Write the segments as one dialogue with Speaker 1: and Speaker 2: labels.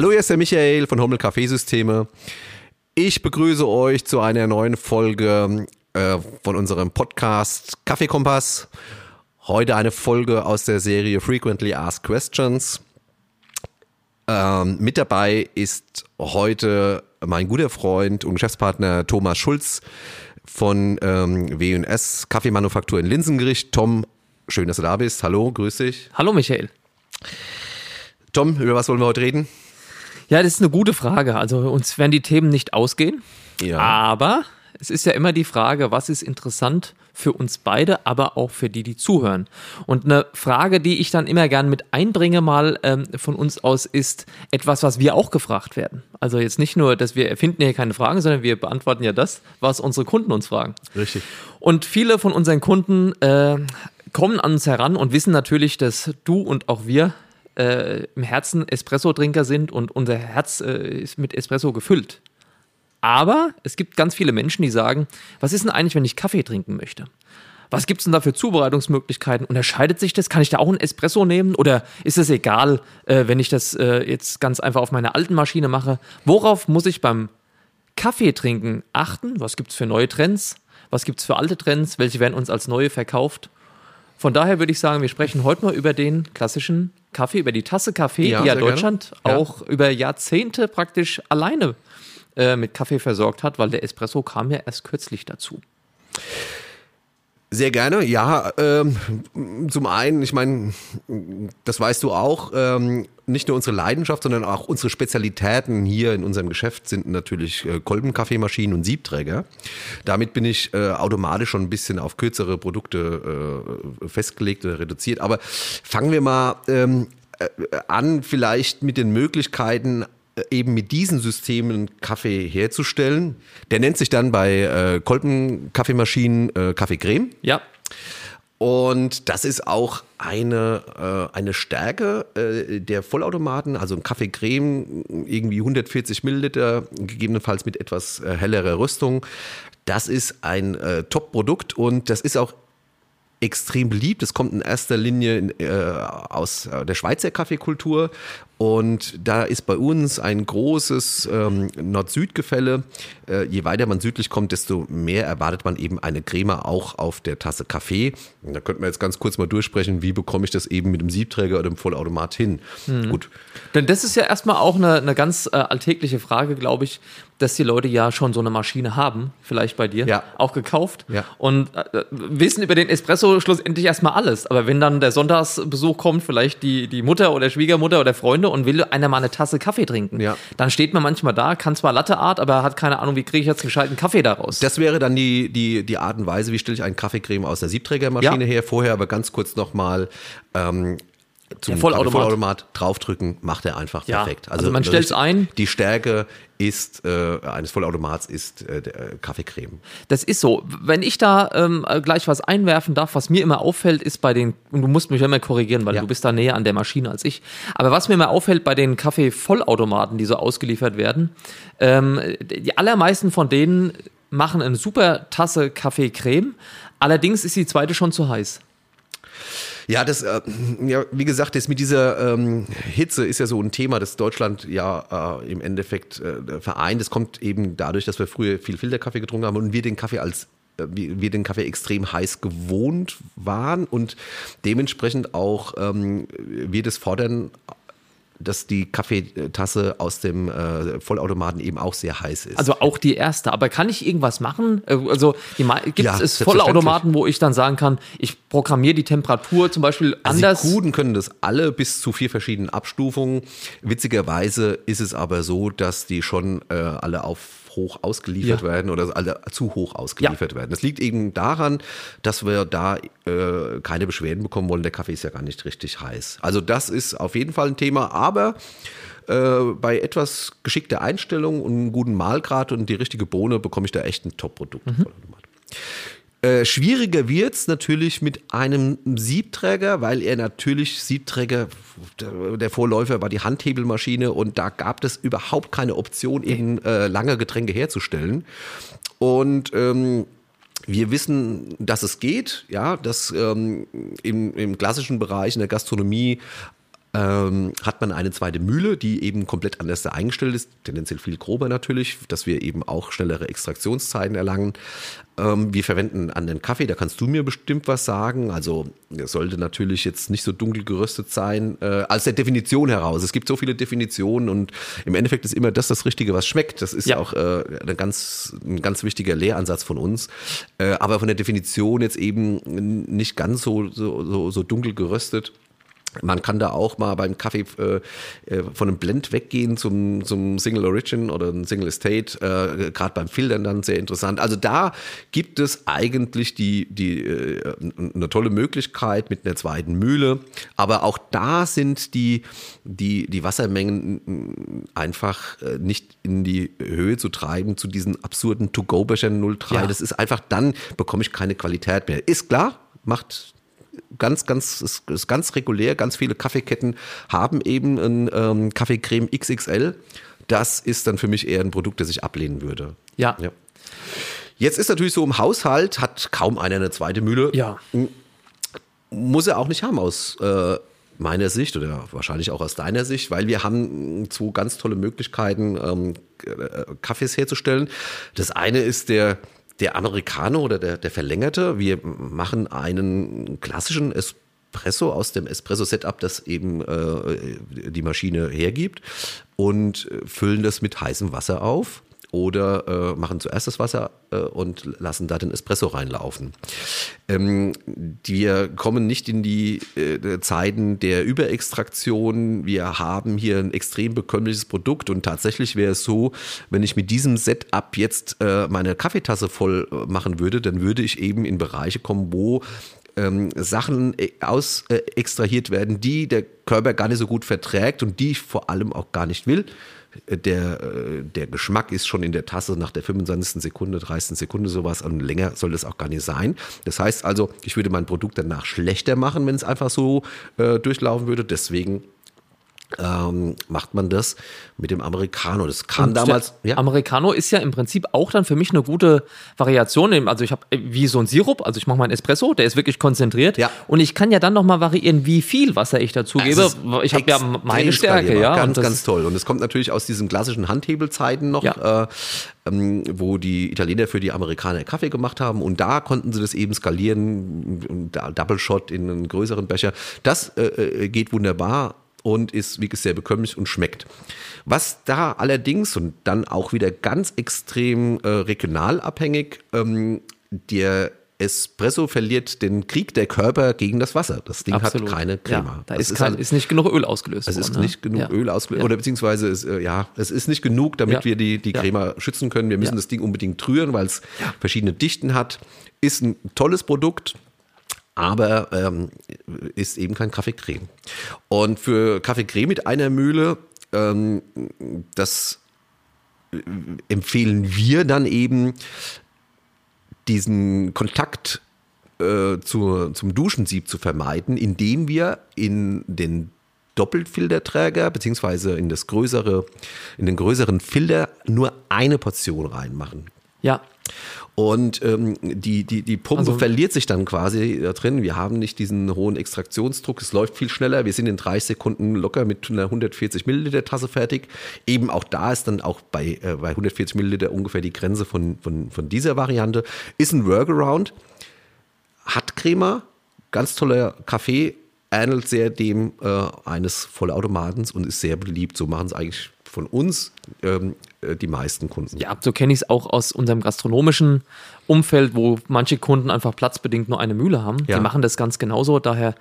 Speaker 1: Hallo, hier ist der Michael von Hummel Kaffeesysteme. Ich begrüße euch zu einer neuen Folge äh, von unserem Podcast Kaffeekompass. Heute eine Folge aus der Serie Frequently Asked Questions. Ähm, mit dabei ist heute mein guter Freund und Geschäftspartner Thomas Schulz von ähm, W&S Kaffeemanufaktur in Linsengericht. Tom, schön, dass du da bist. Hallo, grüß dich.
Speaker 2: Hallo Michael.
Speaker 1: Tom, über was wollen wir heute reden?
Speaker 2: Ja, das ist eine gute Frage. Also uns werden die Themen nicht ausgehen.
Speaker 1: Ja.
Speaker 2: Aber es ist ja immer die Frage, was ist interessant für uns beide, aber auch für die, die zuhören. Und eine Frage, die ich dann immer gern mit einbringe, mal ähm, von uns aus, ist etwas, was wir auch gefragt werden. Also jetzt nicht nur, dass wir erfinden hier keine Fragen, sondern wir beantworten ja das, was unsere Kunden uns fragen.
Speaker 1: Richtig.
Speaker 2: Und viele von unseren Kunden äh, kommen an uns heran und wissen natürlich, dass du und auch wir äh, im Herzen Espresso-Trinker sind und unser Herz äh, ist mit Espresso gefüllt. Aber es gibt ganz viele Menschen, die sagen, was ist denn eigentlich, wenn ich Kaffee trinken möchte? Was gibt es denn da für Zubereitungsmöglichkeiten? Unterscheidet sich das? Kann ich da auch einen Espresso nehmen? Oder ist es egal, äh, wenn ich das äh, jetzt ganz einfach auf meiner alten Maschine mache? Worauf muss ich beim Kaffee trinken achten? Was gibt es für neue Trends? Was gibt es für alte Trends? Welche werden uns als neue verkauft? Von daher würde ich sagen, wir sprechen heute mal über den klassischen Kaffee, über die Tasse Kaffee,
Speaker 1: Ja,
Speaker 2: die ja
Speaker 1: sehr gerne.
Speaker 2: Deutschland
Speaker 1: Ja.
Speaker 2: auch über Jahrzehnte praktisch alleine äh, mit Kaffee versorgt hat, weil der Espresso kam ja erst kürzlich dazu.
Speaker 1: Sehr gerne, ja. Ähm, zum einen, ich meine, das weißt du auch, ähm, nicht nur unsere Leidenschaft, sondern auch unsere Spezialitäten hier in unserem Geschäft sind natürlich äh, Kolbenkaffeemaschinen und Siebträger. Damit bin ich äh, automatisch schon ein bisschen auf kürzere Produkte äh, festgelegt oder reduziert. Aber fangen wir mal ähm, äh, an, vielleicht mit den Möglichkeiten, eben mit diesen Systemen Kaffee herzustellen. Der nennt sich dann bei äh, Kolbenkaffeemaschinen äh, Kaffeecreme.
Speaker 2: Ja,
Speaker 1: Und das ist auch eine, äh, eine Stärke äh, der Vollautomaten, also ein Kaffeecreme, irgendwie 140 Milliliter, gegebenenfalls mit etwas äh, hellerer Rüstung. Das ist ein äh, Top-Produkt und das ist auch extrem beliebt. Es kommt in erster Linie in, äh, aus äh, der Schweizer Kaffeekultur und da ist bei uns ein großes ähm, Nord-Süd-Gefälle. Äh, je weiter man südlich kommt, desto mehr erwartet man eben eine Creme auch auf der Tasse Kaffee. Und da könnten wir jetzt ganz kurz mal durchsprechen, wie bekomme ich das eben mit dem Siebträger oder dem Vollautomat hin. Gut,
Speaker 2: denn das ist ja erstmal auch eine, eine ganz äh, alltägliche Frage, glaube ich, dass die Leute ja schon so eine Maschine haben, vielleicht bei dir,
Speaker 1: Ja.
Speaker 2: auch gekauft
Speaker 1: Ja.
Speaker 2: und äh, wissen über den Espresso schlussendlich erstmal alles. Aber wenn dann der Sonntagsbesuch kommt, vielleicht die, die Mutter oder Schwiegermutter oder Freunde und will einer mal eine Tasse Kaffee trinken,
Speaker 1: Ja.
Speaker 2: dann steht man manchmal da, kann zwar Latte Art, aber hat keine Ahnung, wie kriege ich jetzt einen gescheiten Kaffee daraus.
Speaker 1: Das wäre dann die, die, die Art und Weise, wie stelle ich einen Kaffeecreme aus der Siebträgermaschine
Speaker 2: Ja.
Speaker 1: her. Vorher aber ganz kurz nochmal ähm, zum
Speaker 2: Der Vollautomat.
Speaker 1: Vollautomat draufdrücken, macht er einfach
Speaker 2: Ja,
Speaker 1: perfekt.
Speaker 2: also man stellt's ein.
Speaker 1: Die Stärke ist äh, eines Vollautomats ist äh, äh, Kaffeecreme.
Speaker 2: Das ist so. Wenn ich da ähm, äh, gleich was einwerfen darf, was mir immer auffällt, ist bei den, und du musst mich immer korrigieren, weil
Speaker 1: Ja.
Speaker 2: du bist da näher an der Maschine als ich, aber was mir immer auffällt bei den Kaffee-Vollautomaten, die so ausgeliefert werden, ähm, die allermeisten von denen machen eine super Tasse Kaffee-Creme, allerdings ist die zweite schon zu heiß.
Speaker 1: Ja, das, äh, ja, wie gesagt, das mit dieser ähm, Hitze ist ja so ein Thema, das Deutschland ja äh, im Endeffekt äh, vereint. Das kommt eben dadurch, dass wir früher viel Filterkaffee getrunken haben und wir den Kaffee als äh, wir den Kaffee extrem heiß gewohnt waren und dementsprechend auch ähm, wir das fordern, dass die Kaffeetasse aus dem äh, Vollautomaten eben auch sehr heiß ist.
Speaker 2: Also auch die erste. Aber kann ich irgendwas machen? Äh, Also gibt
Speaker 1: Ja,
Speaker 2: es. Vollautomaten, wo ich dann sagen kann, ich programmiere die Temperatur zum Beispiel
Speaker 1: Also
Speaker 2: anders?
Speaker 1: Die Kruden können das alle bis zu vier verschiedenen Abstufungen. Witzigerweise ist es aber so, dass die schon äh, alle auf hoch ausgeliefert
Speaker 2: Ja.
Speaker 1: werden oder alle zu hoch ausgeliefert werden. Das liegt eben daran, dass wir da äh, keine Beschwerden bekommen wollen. Der Kaffee ist ja gar nicht richtig heiß. Also das ist auf jeden Fall ein Thema, aber äh, bei etwas geschickter Einstellung und einem guten Mahlgrad und die richtige Bohne bekomme ich da echt ein Top-Produkt. Vollautomat. Äh, schwieriger wird's natürlich mit einem Siebträger, weil er natürlich Siebträger, der, der Vorläufer war die Handhebelmaschine und da gab es überhaupt keine Option, eben äh, lange Getränke herzustellen. Und ähm, wir wissen, dass es geht, ja, dass ähm, im, im klassischen Bereich in der Gastronomie ähm, hat man eine zweite Mühle, die eben komplett anders eingestellt ist, tendenziell viel grober natürlich, dass wir eben auch schnellere Extraktionszeiten erlangen. Ähm, wir verwenden an den Kaffee, da kannst du mir bestimmt was sagen. Also er sollte natürlich jetzt nicht so dunkel geröstet sein, äh, als der Definition heraus. Es gibt so viele Definitionen und im Endeffekt ist immer das das Richtige, was schmeckt. Das ist ja. auch äh, ein, ganz, ein ganz wichtiger Lehransatz von uns. Äh, aber von der Definition jetzt eben nicht ganz so, so, so, so dunkel geröstet. Man kann da auch mal beim Kaffee äh, äh, von einem Blend weggehen zum, zum Single Origin oder ein Single Estate, äh, gerade beim Filtern dann sehr interessant. Also da gibt es eigentlich die, die, äh, eine tolle Möglichkeit mit einer zweiten Mühle, aber auch da sind die, die, die Wassermengen einfach äh, nicht in die Höhe zu treiben zu diesen absurden To-Go-Bechern 03. Ja. Das ist einfach, dann bekomme ich keine Qualität mehr. Ist klar, macht ganz, ganz, ist, ist ganz regulär. Ganz viele Kaffeeketten haben eben ein ähm, Kaffeecreme XXL. Das ist dann für mich eher ein Produkt, das ich ablehnen würde.
Speaker 2: Ja. ja.
Speaker 1: Jetzt ist natürlich so im Haushalt, hat kaum einer eine zweite Mühle.
Speaker 2: Ja.
Speaker 1: Muss er auch nicht haben aus äh, meiner Sicht oder wahrscheinlich auch aus deiner Sicht, weil wir haben zwei ganz tolle Möglichkeiten, ähm, äh, Kaffees herzustellen. Das eine ist der der Americano oder der, der verlängerte. Wir machen einen klassischen Espresso aus dem Espresso-Setup, das eben äh, die Maschine hergibt und füllen das mit heißem Wasser auf oder äh, machen zuerst das Wasser äh, und lassen da den Espresso reinlaufen. Ähm, wir kommen nicht in die äh, Zeiten der Überextraktion. Wir haben hier ein extrem bekömmliches Produkt und tatsächlich wäre es so, wenn ich mit diesem Setup jetzt äh, meine Kaffeetasse voll äh, machen würde, dann würde ich eben in Bereiche kommen, wo ähm, Sachen äh, aus extrahiert werden, die der Körper gar nicht so gut verträgt und die ich vor allem auch gar nicht will der, äh, der Geschmack ist schon in der Tasse nach der 25. Sekunde, 30. Sekunde sowas und länger soll das auch gar nicht sein. Das heißt also, ich würde mein Produkt danach schlechter machen, wenn es einfach so äh, durchlaufen würde. Deswegen ähm, macht man das mit dem Americano. Das kam damals.
Speaker 2: Ja. Americano ist ja im Prinzip auch dann für mich eine gute Variation. Also ich habe wie so ein Sirup, also ich mache meinen Espresso, der ist wirklich konzentriert.
Speaker 1: Ja.
Speaker 2: Und ich kann ja dann nochmal variieren, wie viel Wasser ich dazu gebe. Ich habe ja meine Stärke, ja.
Speaker 1: Ganz, ganz toll. Und es kommt natürlich aus diesen klassischen Handhebelzeiten noch. Ja. Äh, ähm, wo die Italiener für die Amerikaner Kaffee gemacht haben und da konnten sie das eben skalieren, Double Shot in einen größeren Becher. Das äh, äh geht wunderbar und ist wirklich sehr bekömmlich und schmeckt. Was da allerdings und dann auch wieder ganz extrem äh, regional abhängig, ähm, der Espresso verliert den Krieg der Körper gegen das Wasser. Das Ding Absolut. hat keine Crema.
Speaker 2: Ja, da ist, kein, ist, nicht genug Öl ausgelöst.
Speaker 1: Es ist ne? nicht genug ja. Öl ausgelöst. Ja. Oder beziehungsweise, ist, äh, ja, es ist nicht genug, damit wir die, die Crema schützen können. Wir müssen das Ding unbedingt rühren, weil es verschiedene Dichten hat. Ist ein tolles Produkt, aber ähm, ist eben kein Kaffeecreme. Und für Kaffeecreme mit einer Mühle, ähm, das äh, empfehlen wir dann eben diesen Kontakt äh, zu, zum Duschensieb zu vermeiden, indem wir in den Doppelfilterträger beziehungsweise in das größere, in den größeren Filter nur eine Portion reinmachen.
Speaker 2: Ja.
Speaker 1: Und ähm, die, die, die Pumpe also, verliert sich dann quasi da drin. Wir haben nicht diesen hohen Extraktionsdruck. Es läuft viel schneller. Wir sind in 30 Sekunden locker mit einer 140 Milliliter Tasse fertig. Eben auch da ist dann auch bei, äh, bei 140 Milliliter ungefähr die Grenze von, von, von dieser Variante. Ist ein Workaround. Hat Crema. Ganz toller Kaffee. Ähnelt sehr dem äh, eines Vollautomatens und ist sehr beliebt. So machen es eigentlich von uns ähm, äh, die meisten Kunden.
Speaker 2: Ja, so kenne ich es auch aus unserem gastronomischen Umfeld, wo manche Kunden einfach platzbedingt nur eine Mühle haben. Ja. Die machen das ganz genauso. Daher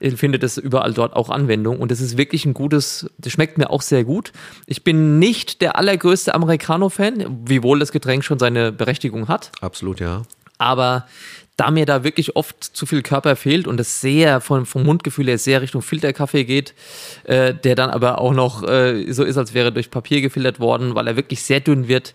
Speaker 2: äh, findet es überall dort auch Anwendung. Und es ist wirklich ein gutes, das schmeckt mir auch sehr gut. Ich bin nicht der allergrößte Americano-Fan, wiewohl das Getränk schon seine Berechtigung hat.
Speaker 1: Absolut, ja.
Speaker 2: Aber da mir da wirklich oft zu viel Körper fehlt und es sehr vom, vom Mundgefühl her sehr Richtung Filterkaffee geht, äh, der dann aber auch noch äh, so ist, als wäre durch Papier gefiltert worden, weil er wirklich sehr dünn wird,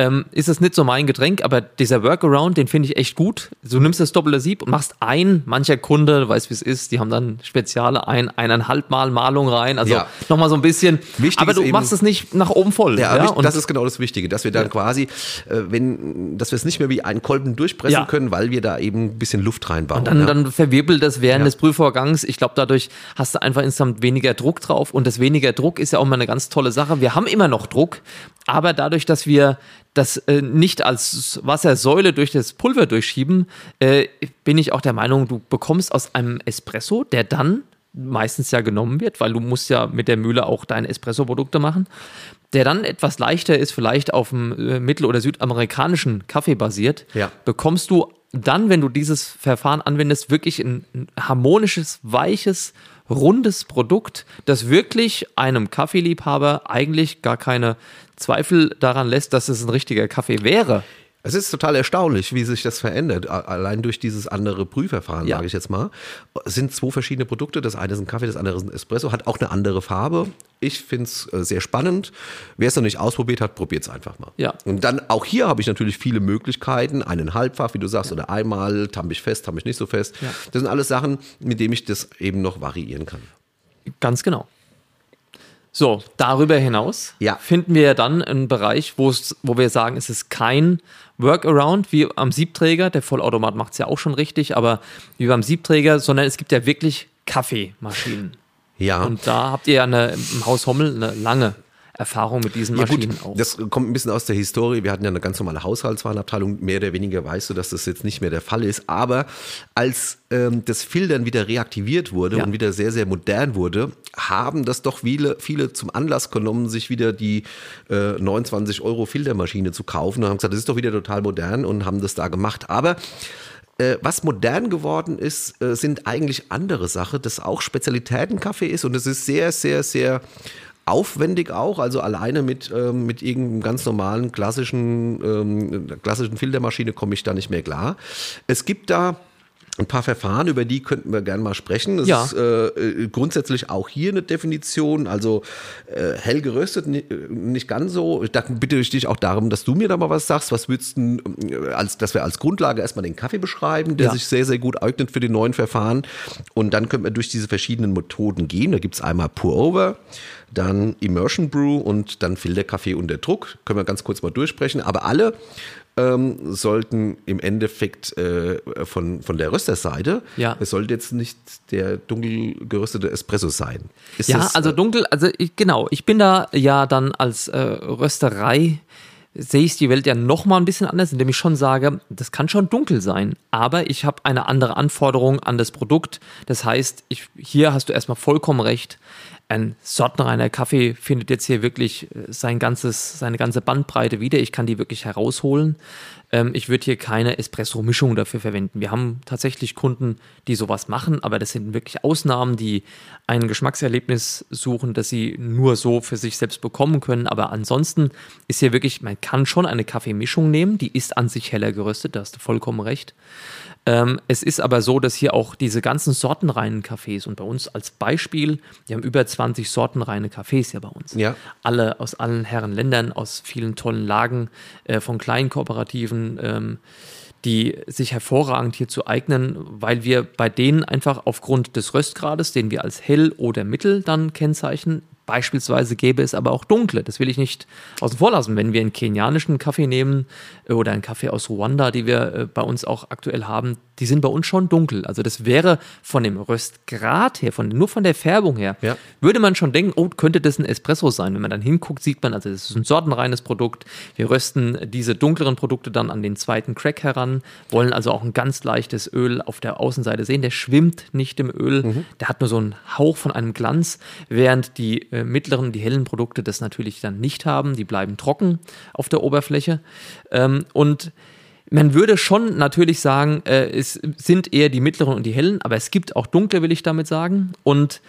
Speaker 2: ähm, ist es nicht so mein Getränk, aber dieser Workaround, den finde ich echt gut. Du nimmst das doppelte Sieb und machst ein, mancher Kunde, du weißt wie es ist, die haben dann Speziale, ein, eineinhalb Mal Malung rein, also
Speaker 1: Ja.
Speaker 2: nochmal so ein bisschen,
Speaker 1: Wichtig
Speaker 2: aber du
Speaker 1: eben-
Speaker 2: machst es nicht nach oben voll.
Speaker 1: Ja,
Speaker 2: Ja, und
Speaker 1: das ist genau das Wichtige, dass wir dann quasi, äh, wenn, dass wir es nicht mehr wie einen Kolben durchpressen
Speaker 2: Ja.
Speaker 1: können, weil wir da eben ein bisschen Luft reinbauen.
Speaker 2: dann,
Speaker 1: ja.
Speaker 2: dann verwirbelt das während
Speaker 1: Ja.
Speaker 2: des Prüfvorgangs. Ich glaube, dadurch hast du einfach insgesamt weniger Druck drauf. Und das weniger Druck ist ja auch mal eine ganz tolle Sache. Wir haben immer noch Druck, aber dadurch, dass wir das äh, nicht als Wassersäule durch das Pulver durchschieben, äh, bin ich auch der Meinung, du bekommst aus einem Espresso, der dann meistens ja genommen wird, weil du musst ja mit der Mühle auch deine Espresso-Produkte machen, der dann etwas leichter ist, vielleicht auf dem äh, mittel- oder südamerikanischen Kaffee basiert,
Speaker 1: Ja.
Speaker 2: bekommst du dann, wenn du dieses Verfahren anwendest, wirklich ein, ein harmonisches, weiches, rundes Produkt, das wirklich einem Kaffeeliebhaber eigentlich gar keine Zweifel daran lässt, dass es ein richtiger Kaffee wäre.
Speaker 1: Es ist total erstaunlich, wie sich das verändert. Allein durch dieses andere Prüfverfahren,
Speaker 2: Ja.
Speaker 1: sage ich jetzt mal. Es sind zwei verschiedene Produkte. Das eine ist ein Kaffee, das andere ist ein Espresso. Hat auch eine andere Farbe. Ich finde es äh, sehr spannend. Wer es noch nicht ausprobiert hat, probiert es einfach mal.
Speaker 2: Ja.
Speaker 1: Und dann auch hier habe ich natürlich viele Möglichkeiten. Einen Halbfach, wie du sagst, oder einmal, tamm ich fest, tamm ich nicht so fest.
Speaker 2: Ja.
Speaker 1: Das sind alles Sachen, mit denen ich das eben noch variieren kann.
Speaker 2: Ganz genau. So, darüber hinaus
Speaker 1: Ja.
Speaker 2: finden wir dann einen Bereich, wo wir sagen, es ist kein Workaround wie am Siebträger. Der Vollautomat macht es ja auch schon richtig, aber wie beim Siebträger, sondern es gibt ja wirklich Kaffeemaschinen.
Speaker 1: Ja.
Speaker 2: Und da habt ihr ja eine, im Haus Hommel eine lange Erfahrung mit diesen
Speaker 1: Ja gut,
Speaker 2: Maschinen auch.
Speaker 1: das kommt ein bisschen aus der Historie. Wir hatten ja eine ganz normale Haushaltswarenabteilung. Mehr oder weniger weißt du, dass das jetzt nicht mehr der Fall ist. Aber als ähm, das Filtern wieder reaktiviert wurde
Speaker 2: Ja.
Speaker 1: und wieder sehr, sehr modern wurde, haben das doch viele, viele zum Anlass genommen, sich wieder die äh, 29 Euro Filtermaschine zu kaufen. Und haben gesagt, das ist doch wieder total modern und haben das da gemacht. Aber äh, was modern geworden ist, äh, sind eigentlich andere Sachen, das auch Spezialitätenkaffee ist und es ist sehr, sehr, sehr aufwendig auch, also alleine mit, ähm, mit irgendeinem ganz normalen klassischen, ähm, klassischen Filtermaschine komme ich da nicht mehr klar. Es gibt da ein paar Verfahren, über die könnten wir gerne mal sprechen. Es
Speaker 2: Ja.
Speaker 1: ist äh, äh, grundsätzlich auch hier eine Definition, also äh, hell geröstet ni- nicht ganz so. Da bitte ich dich auch darum, dass du mir da mal was sagst. Was würdest du, äh, als, dass wir als Grundlage erstmal den Kaffee beschreiben, der
Speaker 2: Ja.
Speaker 1: sich sehr, sehr gut eignet für die neuen Verfahren. Und dann könnten wir durch diese verschiedenen Methoden gehen. Da gibt es einmal Pour-Over, dann Immersion Brew und dann Filterkaffee unter Druck. Können wir ganz kurz mal durchsprechen. Aber alle ähm, sollten im Endeffekt äh, von, von der Rösterseite,
Speaker 2: Ja.
Speaker 1: es sollte jetzt nicht der dunkel geröstete Espresso sein. Ist
Speaker 2: Ja,
Speaker 1: das,
Speaker 2: also
Speaker 1: äh,
Speaker 2: dunkel, also ich, genau, ich bin da ja dann als äh, Rösterei, sehe ich die Welt ja noch mal ein bisschen anders, indem ich schon sage, das kann schon dunkel sein, aber ich habe eine andere Anforderung an das Produkt. Das heißt, ich, hier hast du erstmal vollkommen recht. Ein sortenreiner Kaffee findet jetzt hier wirklich äh, sein ganzes, seine ganze Bandbreite wieder. Ich kann die wirklich herausholen. Ähm, ich würde hier keine Espresso-Mischung dafür verwenden. Wir haben tatsächlich Kunden, die sowas machen, aber das sind wirklich Ausnahmen, die ein Geschmackserlebnis suchen, das sie nur so für sich selbst bekommen können. Aber ansonsten ist hier wirklich, man kann schon eine Kaffeemischung nehmen, die ist an sich heller geröstet, da hast du vollkommen recht. Ähm, es ist aber so, dass hier auch diese ganzen sortenreinen Cafés und bei uns als Beispiel, wir haben über 20 sortenreine Cafés ja bei uns.
Speaker 1: Ja.
Speaker 2: Alle aus allen Herren Ländern, aus vielen tollen Lagen, äh, von kleinen Kooperativen, ähm, die sich hervorragend hierzu eignen, weil wir bei denen einfach aufgrund des Röstgrades, den wir als hell oder mittel dann kennzeichnen, Beispielsweise gäbe es aber auch dunkle. Das will ich nicht außen vor lassen. Wenn wir einen kenianischen Kaffee nehmen oder einen Kaffee aus Ruanda, die wir äh, bei uns auch aktuell haben, die sind bei uns schon dunkel. Also das wäre von dem Röstgrad her, von, nur von der Färbung her,
Speaker 1: Ja.
Speaker 2: würde man schon denken, oh, könnte das ein Espresso sein. Wenn man dann hinguckt, sieht man, also das ist ein sortenreines Produkt. Wir rösten diese dunkleren Produkte dann an den zweiten Crack heran, wollen also auch ein ganz leichtes Öl auf der Außenseite sehen. Der schwimmt nicht im Öl, der hat nur so einen Hauch von einem Glanz, während die äh, mittleren, die hellen Produkte das natürlich dann nicht haben. Die bleiben trocken auf der Oberfläche. Ähm, und man würde schon natürlich sagen, äh, es sind eher die mittleren und die hellen, aber es gibt auch dunkle, will ich damit sagen. Und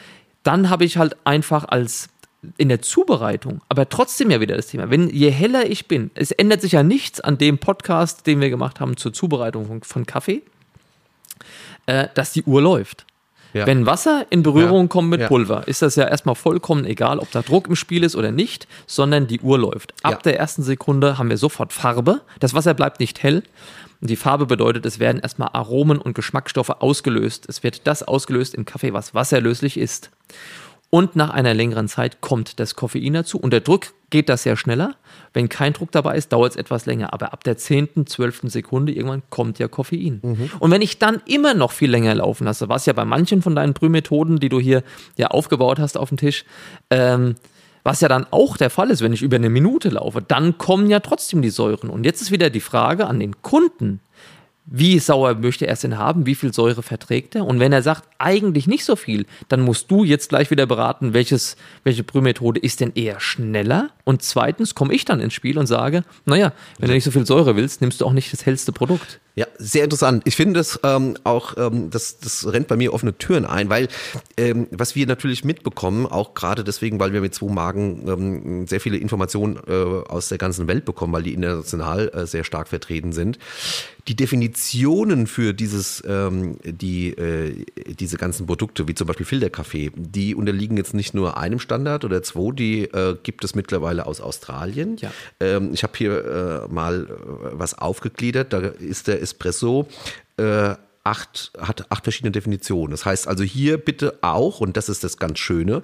Speaker 2: dann habe ich halt einfach als in der Zubereitung, aber trotzdem ja wieder das Thema. Wenn je heller ich bin, es ändert sich ja nichts an dem Podcast, den wir gemacht haben zur Zubereitung von, von Kaffee, äh, dass die Uhr läuft. Ja. Wenn Wasser in Berührung ja. kommt mit Pulver, ist das ja erstmal vollkommen egal, ob da Druck im Spiel ist oder nicht, sondern die Uhr läuft. Ab der ersten Sekunde haben wir sofort Farbe. Das Wasser bleibt nicht hell. Und die Farbe bedeutet, es werden erstmal Aromen und Geschmacksstoffe ausgelöst. Es wird das ausgelöst im Kaffee, was wasserlöslich ist. Und nach einer längeren Zeit kommt das Koffein dazu. Und der Druck geht das sehr schneller. Wenn kein Druck dabei ist, dauert es etwas länger. Aber ab der 10., 12. Sekunde irgendwann kommt ja Koffein. Mhm. Und wenn ich dann immer noch viel länger laufen lasse, was ja bei manchen von deinen Brühmethoden, die du hier ja aufgebaut hast auf dem Tisch, ähm, was ja dann auch der Fall ist, wenn ich über eine Minute laufe, dann kommen ja trotzdem die Säuren. Und jetzt ist wieder die Frage an den Kunden, wie sauer möchte er es denn haben, wie viel Säure verträgt er. Und wenn er sagt, eigentlich nicht so viel, dann musst du jetzt gleich wieder beraten, welches, welche Brühmethode ist denn eher schneller. Und zweitens komme ich dann ins Spiel und sage, naja, wenn du nicht so viel Säure willst, nimmst du auch nicht das hellste Produkt.
Speaker 1: Ja, sehr interessant. Ich finde das ähm, auch, ähm, das, das rennt bei mir offene Türen ein, weil ähm, was wir natürlich mitbekommen, auch gerade deswegen, weil wir mit zwei Magen ähm, sehr viele Informationen äh, aus der ganzen Welt bekommen, weil die international äh, sehr stark vertreten sind. Die Definitionen für dieses, ähm, die, äh, diese ganzen Produkte, wie zum Beispiel Filterkaffee, die unterliegen jetzt nicht nur einem Standard oder zwei, die äh, gibt es mittlerweile aus Australien. Ja. Ähm, ich habe hier äh, mal äh, was aufgegliedert, da ist der Espresso äh, acht, hat acht verschiedene Definitionen. Das heißt also hier bitte auch, und das ist das ganz Schöne,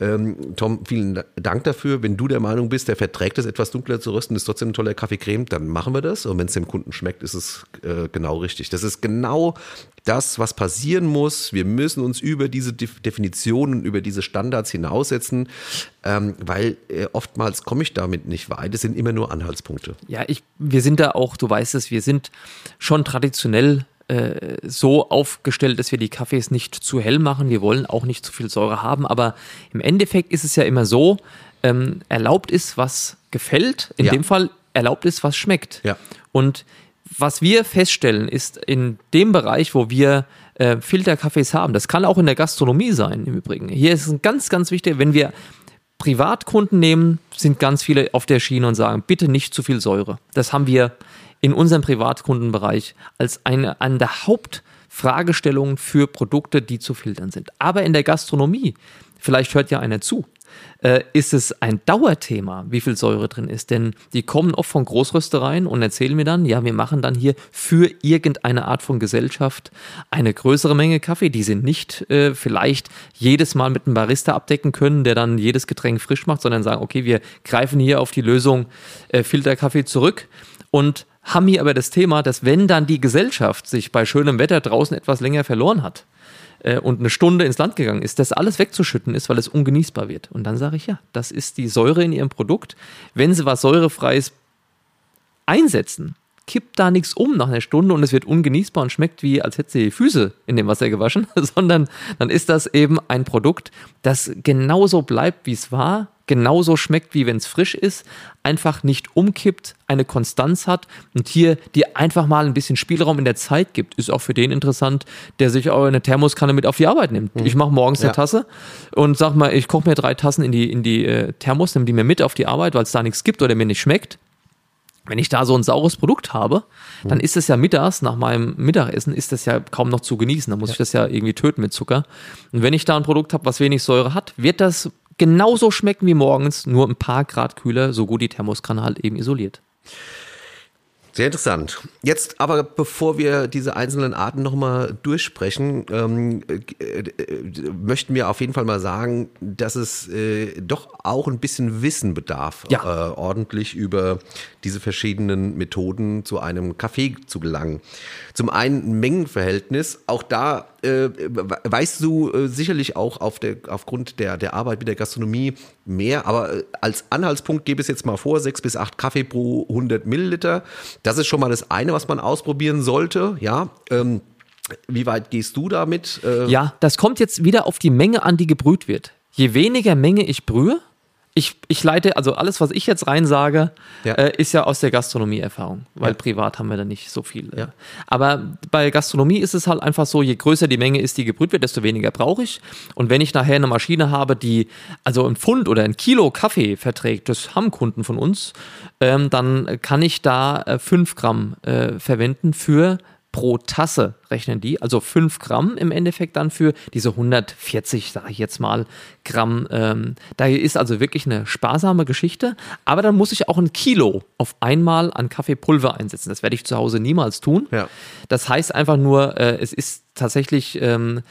Speaker 1: ähm, Tom, vielen Dank dafür. Wenn du der Meinung bist, der verträgt es etwas dunkler zu rösten, ist trotzdem ein toller Kaffeecreme, dann machen wir das. Und wenn es dem Kunden schmeckt, ist es äh, genau richtig. Das ist genau das, was passieren muss. Wir müssen uns über diese Definitionen, über diese Standards hinaussetzen, ähm, weil äh, oftmals komme ich damit nicht weit. Es sind immer nur Anhaltspunkte.
Speaker 2: Ja, ich, wir sind da auch, du weißt es, wir sind schon traditionell äh, so aufgestellt, dass wir die Kaffees nicht zu hell machen. Wir wollen auch nicht zu viel Säure haben, aber im Endeffekt ist es ja immer so, ähm, erlaubt ist, was gefällt. In ja. dem Fall erlaubt ist, was schmeckt. Ja. Und was wir feststellen, ist in dem Bereich, wo wir äh, Filterkaffees haben, das kann auch in der Gastronomie sein im Übrigen. Hier ist es ganz, ganz wichtig, wenn wir Privatkunden nehmen, sind ganz viele auf der Schiene und sagen, bitte nicht zu viel Säure. Das haben wir in unserem Privatkundenbereich als eine, eine der Hauptfragestellungen für Produkte, die zu filtern sind. Aber in der Gastronomie, vielleicht hört ja einer zu, äh, ist es ein Dauerthema, wie viel Säure drin ist. Denn die kommen oft von Großröstereien und erzählen mir dann, ja, wir machen dann hier für irgendeine Art von Gesellschaft eine größere Menge Kaffee, die sie nicht äh, vielleicht jedes Mal mit einem Barista abdecken können, der dann jedes Getränk frisch macht, sondern sagen, okay, wir greifen hier auf die Lösung äh, Filterkaffee zurück und haben hier aber das Thema, dass wenn dann die Gesellschaft sich bei schönem Wetter draußen etwas länger verloren hat, äh, und eine Stunde ins Land gegangen ist, das alles wegzuschütten ist, weil es ungenießbar wird. Und dann sage ich, ja, das ist die Säure in ihrem Produkt. Wenn sie was Säurefreies einsetzen, kippt da nichts um nach einer Stunde und es wird ungenießbar und schmeckt wie, als hätte sie die Füße in dem Wasser gewaschen, sondern dann ist das eben ein Produkt, das genauso bleibt, wie es war, genauso schmeckt, wie wenn es frisch ist, einfach nicht umkippt, eine Konstanz hat und hier dir einfach mal ein bisschen Spielraum in der Zeit gibt, ist auch für den interessant, der sich auch eine Thermoskanne mit auf die Arbeit nimmt. Mhm. Ich mache morgens ja. eine Tasse und sag mal, ich koche mir drei Tassen in die, in die äh, Thermos, nehme die mir mit auf die Arbeit, weil es da nichts gibt oder mir nicht schmeckt. Wenn ich da so ein saures Produkt habe, dann ist es ja mittags, nach meinem Mittagessen, ist das ja kaum noch zu genießen. Da muss ja. ich das ja irgendwie töten mit Zucker. Und wenn ich da ein Produkt habe, was wenig Säure hat, wird das genauso schmecken wie morgens, nur ein paar Grad kühler, so gut die Thermoskanne halt eben isoliert.
Speaker 1: Sehr interessant. Jetzt aber, bevor wir diese einzelnen Arten nochmal durchsprechen, ähm, äh, äh, möchten wir auf jeden Fall mal sagen, dass es äh, doch auch ein bisschen Wissen bedarf, ja. äh, ordentlich über diese verschiedenen Methoden zu einem Kaffee zu gelangen. Zum einen Mengenverhältnis, auch da äh, weißt du äh, sicherlich auch auf der, aufgrund der, der Arbeit mit der Gastronomie mehr, aber äh, als Anhaltspunkt gebe es jetzt mal vor, sechs bis acht Kaffee pro 100 Milliliter. Das ist schon mal das eine, was man ausprobieren sollte, ja. Ähm, wie weit gehst du damit?
Speaker 2: Äh ja, das kommt jetzt wieder auf die Menge an, die gebrüht wird. Je weniger Menge ich brühe, ich, ich leite, also alles, was ich jetzt rein sage, ja. äh, ist ja aus der Gastronomieerfahrung, weil ja. privat haben wir da nicht so viel. Ja. Aber bei Gastronomie ist es halt einfach so, je größer die Menge ist, die gebrüht wird, desto weniger brauche ich. Und wenn ich nachher eine Maschine habe, die also ein Pfund oder ein Kilo Kaffee verträgt, das haben Kunden von uns, ähm, dann kann ich da äh, fünf Gramm äh, verwenden für pro Tasse rechnen die, also 5 Gramm im Endeffekt dann für diese 140, sage ich jetzt mal, Gramm. Ähm, daher ist also wirklich eine sparsame Geschichte, aber dann muss ich auch ein Kilo auf einmal an Kaffeepulver einsetzen. Das werde ich zu Hause niemals tun.
Speaker 1: Ja.
Speaker 2: Das heißt einfach nur, äh, es ist tatsächlich ähm,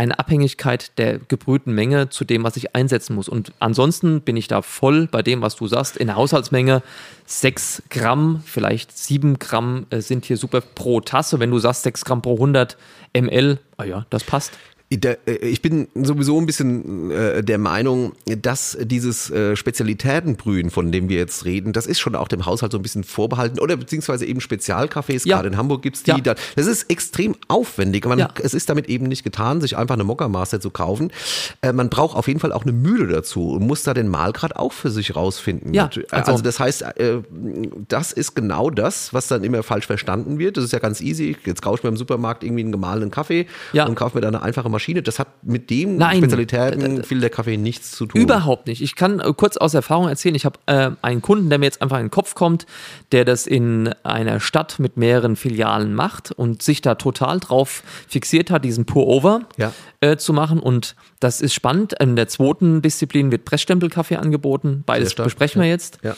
Speaker 2: eine Abhängigkeit der gebrühten Menge zu dem, was ich einsetzen muss. Und ansonsten bin ich da voll bei dem, was du sagst. In der Haushaltsmenge 6 Gramm, vielleicht 7 Gramm äh, sind hier super pro Tasse. Wenn du sagst 6 Gramm pro 100 ml, ah ja, das passt.
Speaker 1: Äh, ich bin sowieso ein bisschen äh, der Meinung, dass dieses äh, Spezialitätenbrühen, von dem wir jetzt reden, das ist schon auch dem Haushalt so ein bisschen vorbehalten oder beziehungsweise eben Spezialcafés, ja. gerade in Hamburg gibt's die. Ja. Da, das ist extrem aufwendig. Man, ja. Es ist damit eben nicht getan, sich einfach eine Mockermaster zu kaufen. man braucht auf jeden Fall auch eine Mühle dazu und muss da den Mahlgrad auch für sich rausfinden.
Speaker 2: Ja,
Speaker 1: also, also das heißt, das ist genau das, was dann immer falsch verstanden wird. Das ist ja ganz easy. Jetzt kaufe ich mir im Supermarkt irgendwie einen gemahlenen Kaffee und kaufe mir da eine einfache Maschine Maschine. Das hat mit dem Nein, Spezialitäten viel der Kaffee nichts zu tun.
Speaker 2: Überhaupt nicht. Ich kann äh, kurz aus Erfahrung erzählen, ich habe äh, einen Kunden, der mir jetzt einfach in den Kopf kommt, der das in einer Stadt mit mehreren Filialen macht und sich da total drauf fixiert hat, diesen Pour-Over
Speaker 1: ja.
Speaker 2: äh, zu machen. Und das ist spannend. In der zweiten Disziplin wird Pressstempelkaffee angeboten. Beides besprechen wir jetzt.
Speaker 1: Ja.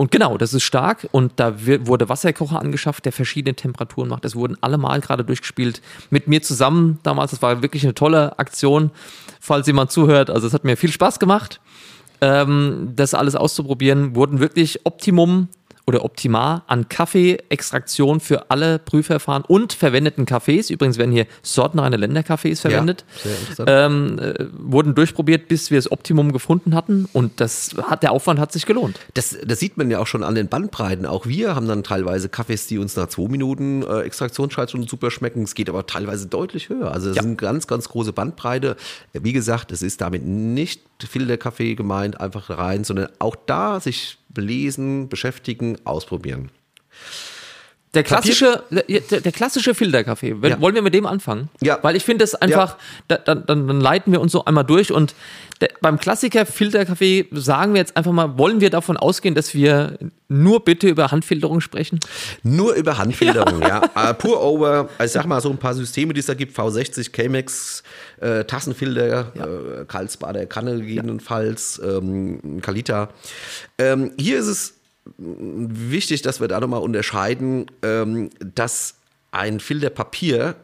Speaker 2: Und genau, das ist stark und da wurde Wasserkocher angeschafft, der verschiedene Temperaturen macht. Es wurden alle Mal gerade durchgespielt mit mir zusammen damals. Das war wirklich eine tolle Aktion, falls jemand zuhört. Also es hat mir viel Spaß gemacht, ähm, das alles auszuprobieren. Wurden wirklich Optimum oder Optimar an Kaffeeextraktion für alle Prüfverfahren und verwendeten Kaffees. Übrigens werden hier sortenreine Länderkaffees verwendet. Ja, ähm, äh, wurden durchprobiert, bis wir das Optimum gefunden hatten. Und das hat, der Aufwand hat sich gelohnt.
Speaker 1: Das, das sieht man ja auch schon an den Bandbreiten. Auch wir haben dann teilweise Kaffees, die uns nach zwei Minuten äh, Extraktionszeit schon super schmecken. Es geht aber teilweise deutlich höher. Also es ja. sind ganz, ganz große Bandbreite. Wie gesagt, es ist damit nicht Filterkaffee gemeint, einfach rein, sondern auch da sich belesen, beschäftigen, ausprobieren.
Speaker 2: Der klassische, der, der, klassische Filterkaffee. Ja. Wollen wir mit dem anfangen?
Speaker 1: Ja.
Speaker 2: Weil ich finde es einfach, ja. da, dann, dann leiten wir uns so einmal durch und der, beim Klassiker Filterkaffee sagen wir jetzt einfach mal, wollen wir davon ausgehen, dass wir nur bitte über Handfilterung sprechen?
Speaker 1: Nur über Handfilterung, ja. ja. Uh, Pour Over, ich sag mal so ein paar Systeme, die es da gibt, V60, Chemex, äh, Tassenfilter, ja. äh, Karlsbader Kanne gegebenenfalls, ähm, Kalita. Ähm, hier ist es wichtig, dass wir da nochmal unterscheiden, ähm, dass ein Filterpapier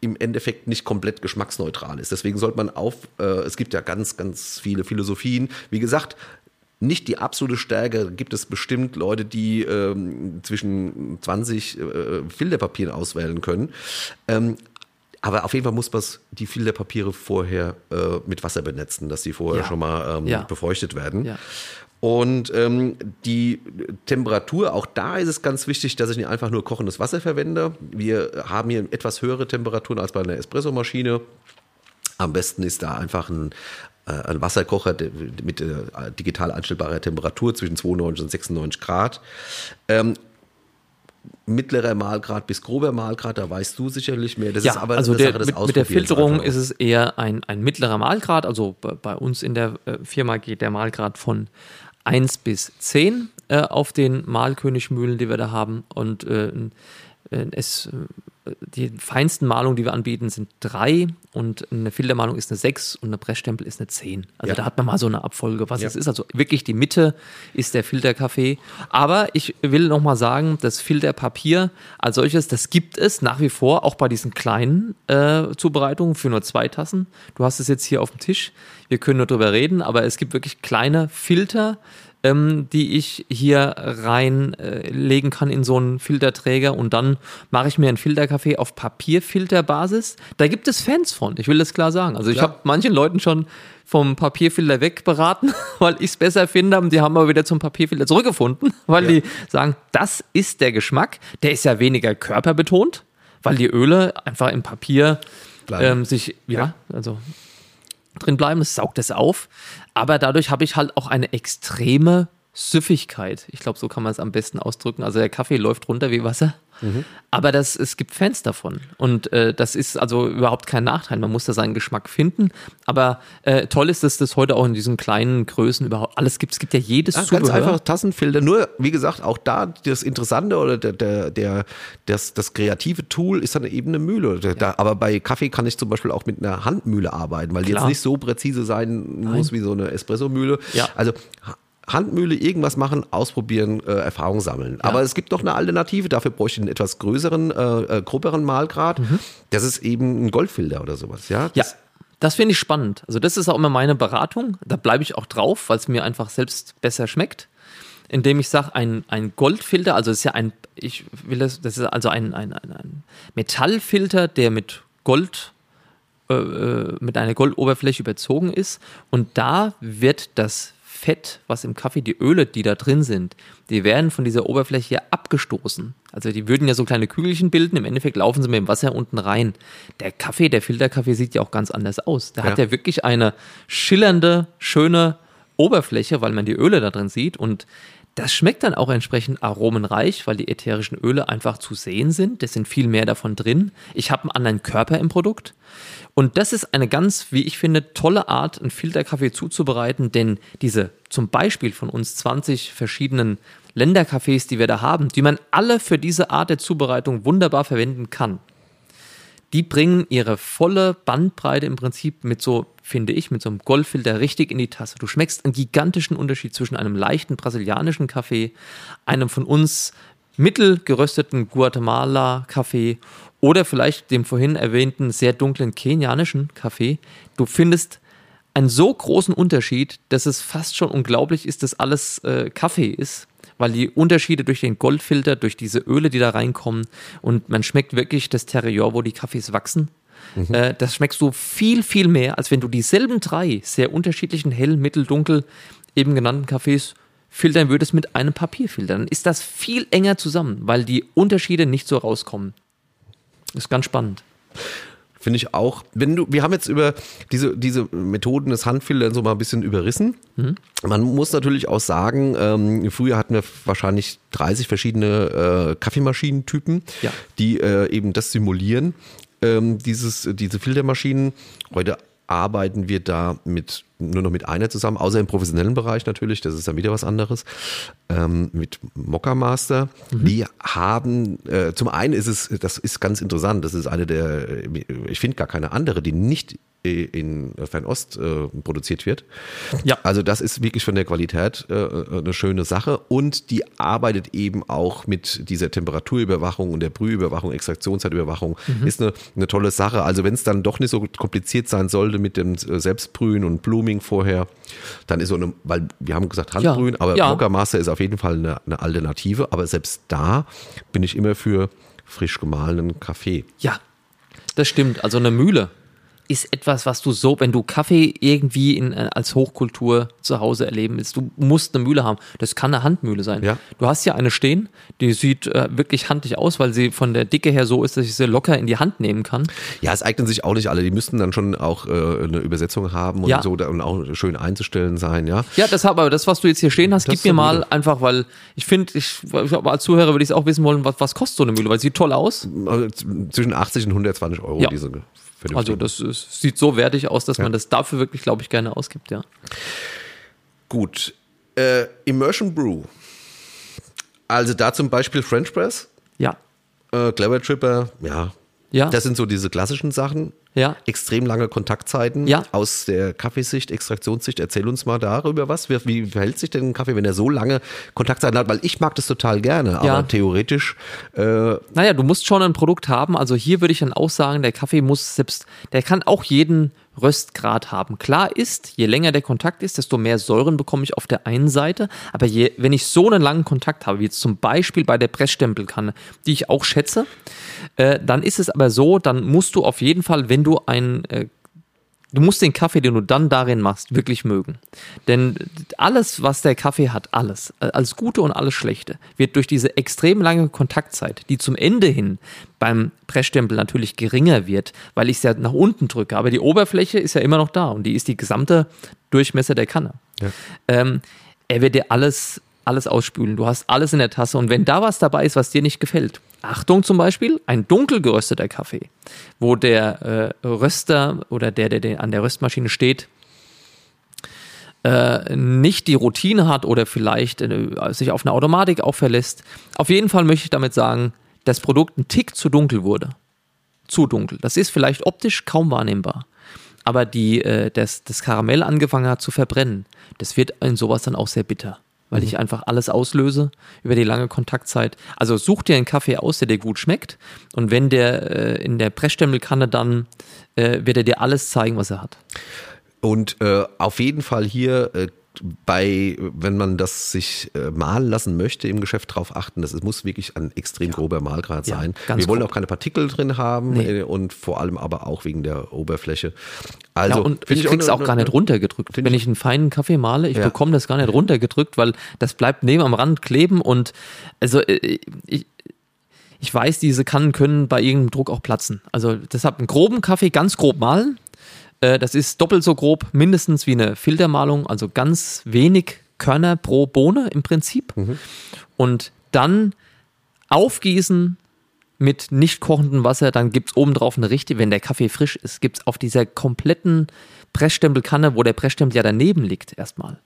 Speaker 1: im Endeffekt nicht komplett geschmacksneutral ist. Deswegen sollte man auf, äh, es gibt ja ganz, ganz viele Philosophien. Wie gesagt, nicht die absolute Stärke. Gibt es bestimmt Leute, die ähm, zwischen 20 äh, Filterpapieren auswählen können. Ähm, aber auf jeden Fall muss man die Filterpapiere vorher äh, mit Wasser benetzen, dass sie vorher ja. schon mal ähm, ja. befeuchtet werden. Ja. Und ähm, die Temperatur, auch da ist es ganz wichtig, dass ich nicht einfach nur kochendes Wasser verwende. Wir haben hier etwas höhere Temperaturen als bei einer Espressomaschine. Am besten ist da einfach ein, äh, ein Wasserkocher mit äh, digital einstellbarer Temperatur zwischen 92 und 96 Grad. Ähm, mittlerer Mahlgrad bis grober Mahlgrad, da weißt du sicherlich mehr.
Speaker 2: Das ja, ist aber also der, mit, mit, der Filterung ist es eher ein, ein mittlerer Mahlgrad. Also bei uns in der äh, Firma geht der Mahlgrad von 1 bis 10 äh, auf den Malkönigmühlen, die wir da haben. Und äh, es, äh, die feinsten Malungen, die wir anbieten, sind 3 und eine Filtermalung ist eine 6 und eine Pressstempel ist eine 10. Also ja. da hat man mal so eine Abfolge, was ja. es ist. Also wirklich die Mitte ist der Filterkaffee. Aber ich will nochmal sagen, das Filterpapier als solches, das gibt es nach wie vor auch bei diesen kleinen äh, Zubereitungen für nur zwei Tassen. Du hast es jetzt hier auf dem Tisch. Wir können nur drüber reden, aber es gibt wirklich kleine Filter, ähm, die ich hier reinlegen äh, kann in so einen Filterträger und dann mache ich mir einen Filterkaffee auf Papierfilterbasis. Da gibt es Fans von, ich will das klar sagen. Also ich habe manchen Leuten schon vom Papierfilter wegberaten, weil ich es besser finde und die haben aber wieder zum Papierfilter zurückgefunden, weil ja. die sagen, das ist der Geschmack, der ist ja weniger körperbetont, weil die Öle einfach im Papier ähm, sich, ja, ja, also drin bleiben, das saugt es auf. Aber dadurch habe ich halt auch eine extreme Süffigkeit. Ich glaube, so kann man es am besten ausdrücken. Also der Kaffee läuft runter wie Wasser. Mhm. Aber das, es gibt Fans davon. Und äh, das ist also überhaupt kein Nachteil. Man muss da seinen Geschmack finden. Aber äh, toll ist, dass das heute auch in diesen kleinen Größen überhaupt alles gibt. Es gibt ja jedes
Speaker 1: ja, Ganz einfach Tassenfilter. Nur, wie gesagt, auch da das Interessante oder der, der, der, das, das kreative Tool ist dann eben eine Mühle. Ja. Da, aber bei Kaffee kann ich zum Beispiel auch mit einer Handmühle arbeiten, weil die jetzt nicht so präzise sein muss Nein. wie so eine Espressomühle.
Speaker 2: Ja.
Speaker 1: Also Handmühle irgendwas machen, ausprobieren, äh, Erfahrung sammeln. Ja. Aber es gibt noch eine Alternative, dafür bräuchte ich einen etwas größeren, äh, äh, groberen Malgrad. Mhm. Das ist eben ein Goldfilter oder sowas, ja?
Speaker 2: Das ja. Das finde ich spannend. Also, das ist auch immer meine Beratung. Da bleibe ich auch drauf, weil es mir einfach selbst besser schmeckt. Indem ich sage, ein, ein Goldfilter, also ist ja ein, ich will das, das ist also ein, ein, ein, ein Metallfilter, der mit Gold äh, äh mit einer Goldoberfläche überzogen ist. Und da wird das Fett, was im Kaffee, die Öle, die da drin sind, die werden von dieser Oberfläche abgestoßen. Also die würden ja so kleine Kügelchen bilden, im Endeffekt laufen sie mit dem Wasser unten rein. Der Kaffee, der Filterkaffee sieht ja auch ganz anders aus. Der ja. hat ja wirklich eine schillernde, schöne Oberfläche, weil man die Öle da drin sieht und das schmeckt dann auch entsprechend aromenreich, weil die ätherischen Öle einfach zu sehen sind. Es sind viel mehr davon drin. Ich habe einen anderen Körper im Produkt. Und das ist eine ganz, wie ich finde, tolle Art, einen Filterkaffee zuzubereiten, denn diese zum Beispiel von uns 20 verschiedenen Länderkaffees, die wir da haben, die man alle für diese Art der Zubereitung wunderbar verwenden kann, die bringen ihre volle Bandbreite im Prinzip mit so, finde ich, mit so einem Goldfilter richtig in die Tasse. Du schmeckst einen gigantischen Unterschied zwischen einem leichten brasilianischen Kaffee, einem von uns mittelgerösteten Guatemala-Kaffee oder vielleicht dem vorhin erwähnten sehr dunklen kenianischen Kaffee. Du findest einen so großen Unterschied, dass es fast schon unglaublich ist, dass alles äh, Kaffee ist, weil die Unterschiede durch den Goldfilter, durch diese Öle, die da reinkommen und man schmeckt wirklich das Terrier, wo die Kaffees wachsen. Mhm. Äh, das schmeckst du viel, viel mehr, als wenn du dieselben drei sehr unterschiedlichen hell, mittel, dunkel eben genannten Kaffees filtern würdest mit einem Papierfilter. Dann ist das viel enger zusammen, weil die Unterschiede nicht so rauskommen. Ist ganz spannend.
Speaker 1: Finde ich auch. Wenn du, wir haben jetzt über diese, diese Methoden des Handfiltern so mal ein bisschen überrissen. Mhm. Man muss natürlich auch sagen, ähm, früher hatten wir wahrscheinlich 30 verschiedene äh, Kaffeemaschinentypen,
Speaker 2: ja.
Speaker 1: die äh, eben das simulieren, ähm, dieses, diese Filtermaschinen. Heute arbeiten wir da mit nur noch mit einer zusammen, außer im professionellen Bereich natürlich, das ist dann wieder was anderes, ähm, mit Mokka Master. Mhm. Die haben, äh, zum einen ist es, das ist ganz interessant, das ist eine der, ich finde gar keine andere, die nicht in Fernost äh, produziert wird.
Speaker 2: Ja.
Speaker 1: Also das ist wirklich von der Qualität äh, eine schöne Sache und die arbeitet eben auch mit dieser Temperaturüberwachung und der Brühüberwachung, Extraktionszeitüberwachung. Mhm. Ist eine, eine tolle Sache. Also wenn es dann doch nicht so kompliziert sein sollte mit dem äh, Selbstbrühen und Blooming vorher, dann ist so eine, weil wir haben gesagt Handbrühen, ja. aber ja. Mocha Master ist auf jeden Fall eine, eine Alternative. Aber selbst da bin ich immer für frisch gemahlenen Kaffee.
Speaker 2: Ja, das stimmt. Also eine Mühle ist etwas, was du so, wenn du Kaffee irgendwie in, äh, als Hochkultur zu Hause erleben willst, du musst eine Mühle haben. Das kann eine Handmühle sein.
Speaker 1: Ja.
Speaker 2: Du hast ja eine stehen, die sieht äh, wirklich handig aus, weil sie von der Dicke her so ist, dass ich sie locker in die Hand nehmen kann.
Speaker 1: Ja, es eignen sich auch nicht alle. Die müssten dann schon auch äh, eine Übersetzung haben und
Speaker 2: ja.
Speaker 1: so und auch schön einzustellen sein, ja.
Speaker 2: Ja, deshalb, aber das, was du jetzt hier stehen hast, das gib mir mal Mühle. einfach, weil ich finde, ich, als Zuhörer würde ich es auch wissen wollen, was, was kostet so eine Mühle, weil sie sieht toll aus.
Speaker 1: Also zwischen 80 und 120 Euro
Speaker 2: ja.
Speaker 1: diese
Speaker 2: also das ist, sieht so wertig aus, dass ja. man das dafür wirklich, glaube ich, gerne ausgibt, ja.
Speaker 1: Gut. Äh, Immersion Brew. Also da zum Beispiel French Press.
Speaker 2: Ja.
Speaker 1: Äh, Clever Tripper, ja.
Speaker 2: Ja.
Speaker 1: Das sind so diese klassischen Sachen.
Speaker 2: Ja.
Speaker 1: Extrem lange Kontaktzeiten
Speaker 2: ja.
Speaker 1: aus der Kaffeesicht, Extraktionssicht. Erzähl uns mal darüber was. Wie, wie verhält sich denn ein Kaffee, wenn er so lange Kontaktzeiten hat? Weil ich mag das total gerne, aber
Speaker 2: ja.
Speaker 1: theoretisch.
Speaker 2: Äh naja, du musst schon ein Produkt haben. Also hier würde ich dann auch sagen, der Kaffee muss selbst, der kann auch jeden Röstgrad haben. Klar ist, je länger der Kontakt ist, desto mehr Säuren bekomme ich auf der einen Seite. Aber je, wenn ich so einen langen Kontakt habe, wie jetzt zum Beispiel bei der Pressstempelkanne, die ich auch schätze, äh, dann ist es aber so, dann musst du auf jeden Fall, wenn du ein äh, du musst den Kaffee, den du dann darin machst, wirklich mögen. Denn alles, was der Kaffee hat, alles, äh, alles Gute und alles Schlechte, wird durch diese extrem lange Kontaktzeit, die zum Ende hin beim Pressstempel natürlich geringer wird, weil ich es ja nach unten drücke. Aber die Oberfläche ist ja immer noch da und die ist die gesamte Durchmesser der Kanne.
Speaker 1: Ja.
Speaker 2: Ähm, er wird dir alles, alles ausspülen. Du hast alles in der Tasse und wenn da was dabei ist, was dir nicht gefällt, Achtung zum Beispiel, ein dunkel gerösteter Kaffee, wo der äh, Röster oder der, der, der an der Röstmaschine steht, äh, nicht die Routine hat oder vielleicht äh, sich auf eine Automatik auch verlässt. Auf jeden Fall möchte ich damit sagen, das Produkt ein Tick zu dunkel wurde. Zu dunkel. Das ist vielleicht optisch kaum wahrnehmbar. Aber die, äh, das, das Karamell angefangen hat zu verbrennen, das wird in sowas dann auch sehr bitter. Weil ich einfach alles auslöse über die lange Kontaktzeit. Also such dir einen Kaffee aus, der dir gut schmeckt. Und wenn der äh, in der Pressstemmelkanne dann, äh, wird er dir alles zeigen, was er hat.
Speaker 1: Und äh, auf jeden Fall hier äh, bei, wenn man das sich äh, malen lassen möchte, im Geschäft darauf achten, dass es muss wirklich ein extrem grober Malgrad
Speaker 2: Ja,
Speaker 1: sein. Wir wollen
Speaker 2: grob.
Speaker 1: auch keine Partikel drin haben
Speaker 2: Nee.
Speaker 1: äh, und vor allem aber auch wegen der Oberfläche. Also
Speaker 2: ja, und
Speaker 1: find
Speaker 2: ich krieg's auch gar nicht runtergedrückt.
Speaker 1: find
Speaker 2: Wenn
Speaker 1: ich-
Speaker 2: ich einen feinen Kaffee male, ich
Speaker 1: Ja.
Speaker 2: bekomme das gar nicht runtergedrückt, weil das bleibt neben am Rand kleben und also äh, ich, ich weiß, diese Kannen können bei irgendeinem Druck auch platzen. Also deshalb einen groben Kaffee ganz grob malen. Äh, Das ist doppelt so grob, mindestens wie eine Filtermalung, also ganz wenig Körner pro Bohne im Prinzip. Und dann aufgießen mit nicht kochendem Wasser, dann gibt es obendrauf eine richtige, wenn der Kaffee frisch ist, gibt es auf dieser kompletten Pressstempelkanne, wo der Pressstempel ja daneben liegt, erstmal.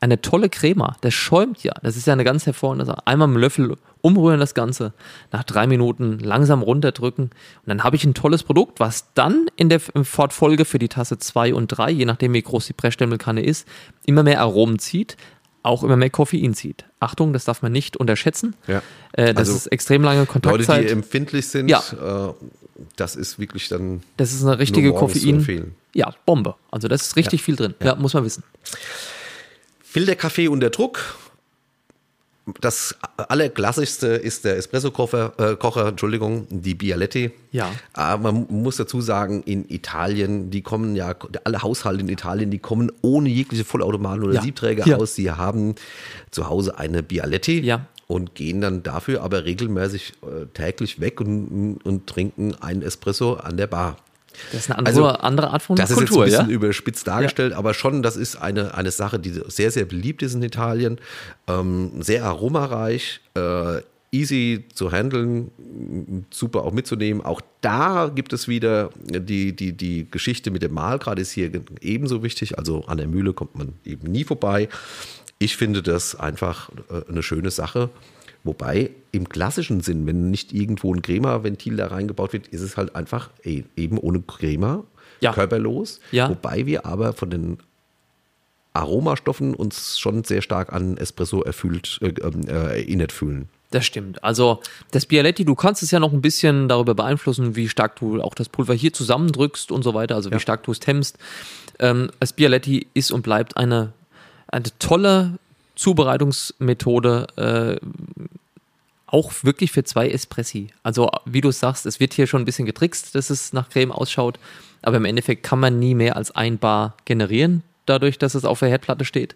Speaker 2: Eine tolle Crema, das schäumt ja. Das ist ja eine ganz hervorragende Sache. Einmal mit dem Löffel umrühren das Ganze, nach drei Minuten langsam runterdrücken und dann habe ich ein tolles Produkt, was dann in der Fortfolge für die Tasse 2 und 3, je nachdem wie groß die Pressstempelkanne ist, immer mehr Aromen zieht, auch immer mehr Koffein zieht. Achtung, das darf man nicht unterschätzen.
Speaker 1: Ja.
Speaker 2: Äh, das
Speaker 1: Also
Speaker 2: ist extrem lange
Speaker 1: Leute,
Speaker 2: Kontaktzeit.
Speaker 1: die empfindlich sind,
Speaker 2: Ja.
Speaker 1: äh, das ist wirklich dann
Speaker 2: Das ist eine richtige Koffein. Ja, Bombe. Also das ist richtig viel drin. Ja. muss man wissen.
Speaker 1: Filterkaffee unter Druck. Das allerklassischste ist der Espresso-Kocher, äh, Kocher, Entschuldigung, die Bialetti.
Speaker 2: Ja.
Speaker 1: Aber man muss dazu sagen, in Italien, die kommen ja, alle Haushalte in Italien, die kommen ohne jegliche Vollautomaten oder
Speaker 2: Ja.
Speaker 1: Siebträger
Speaker 2: Ja.
Speaker 1: aus. Die haben zu Hause eine Bialetti
Speaker 2: Ja.
Speaker 1: und gehen dann dafür aber regelmäßig äh, täglich weg und, und trinken einen Espresso an der Bar.
Speaker 2: Das ist eine andere,
Speaker 1: Also,
Speaker 2: andere Art von
Speaker 1: Das ist jetzt
Speaker 2: Kultur,
Speaker 1: ein bisschen
Speaker 2: ja?
Speaker 1: überspitzt dargestellt, aber schon, das ist eine, eine Sache, die sehr, sehr beliebt ist in Italien. Ähm, sehr aromareich, äh, easy zu handeln, super auch mitzunehmen. Auch da gibt es wieder die, die, die Geschichte mit dem Mahlgrad ist hier ebenso wichtig. Also an der Mühle kommt man eben nie vorbei. Ich finde das einfach äh, eine schöne Sache. Wobei im klassischen Sinn, wenn nicht irgendwo ein Crema-Ventil da reingebaut wird, ist es halt einfach eh, eben ohne Crema,
Speaker 2: Ja.
Speaker 1: körperlos.
Speaker 2: Ja.
Speaker 1: Wobei wir aber von den Aromastoffen uns schon sehr stark an Espresso erfüllt, äh, ähm, äh, erinnert fühlen.
Speaker 2: Das stimmt. Also das Bialetti, du kannst es ja noch ein bisschen darüber beeinflussen, wie stark du auch das Pulver hier zusammendrückst und so weiter, also wie stark du es hemmst. Ähm, das Bialetti ist und bleibt eine, eine tolle Zubereitungsmethode, äh, auch wirklich für zwei Espressi. Also wie du sagst, es wird hier schon ein bisschen getrickst, dass es nach Creme ausschaut, aber im Endeffekt kann man nie mehr als ein Bar generieren, dadurch, dass es auf der Herdplatte steht.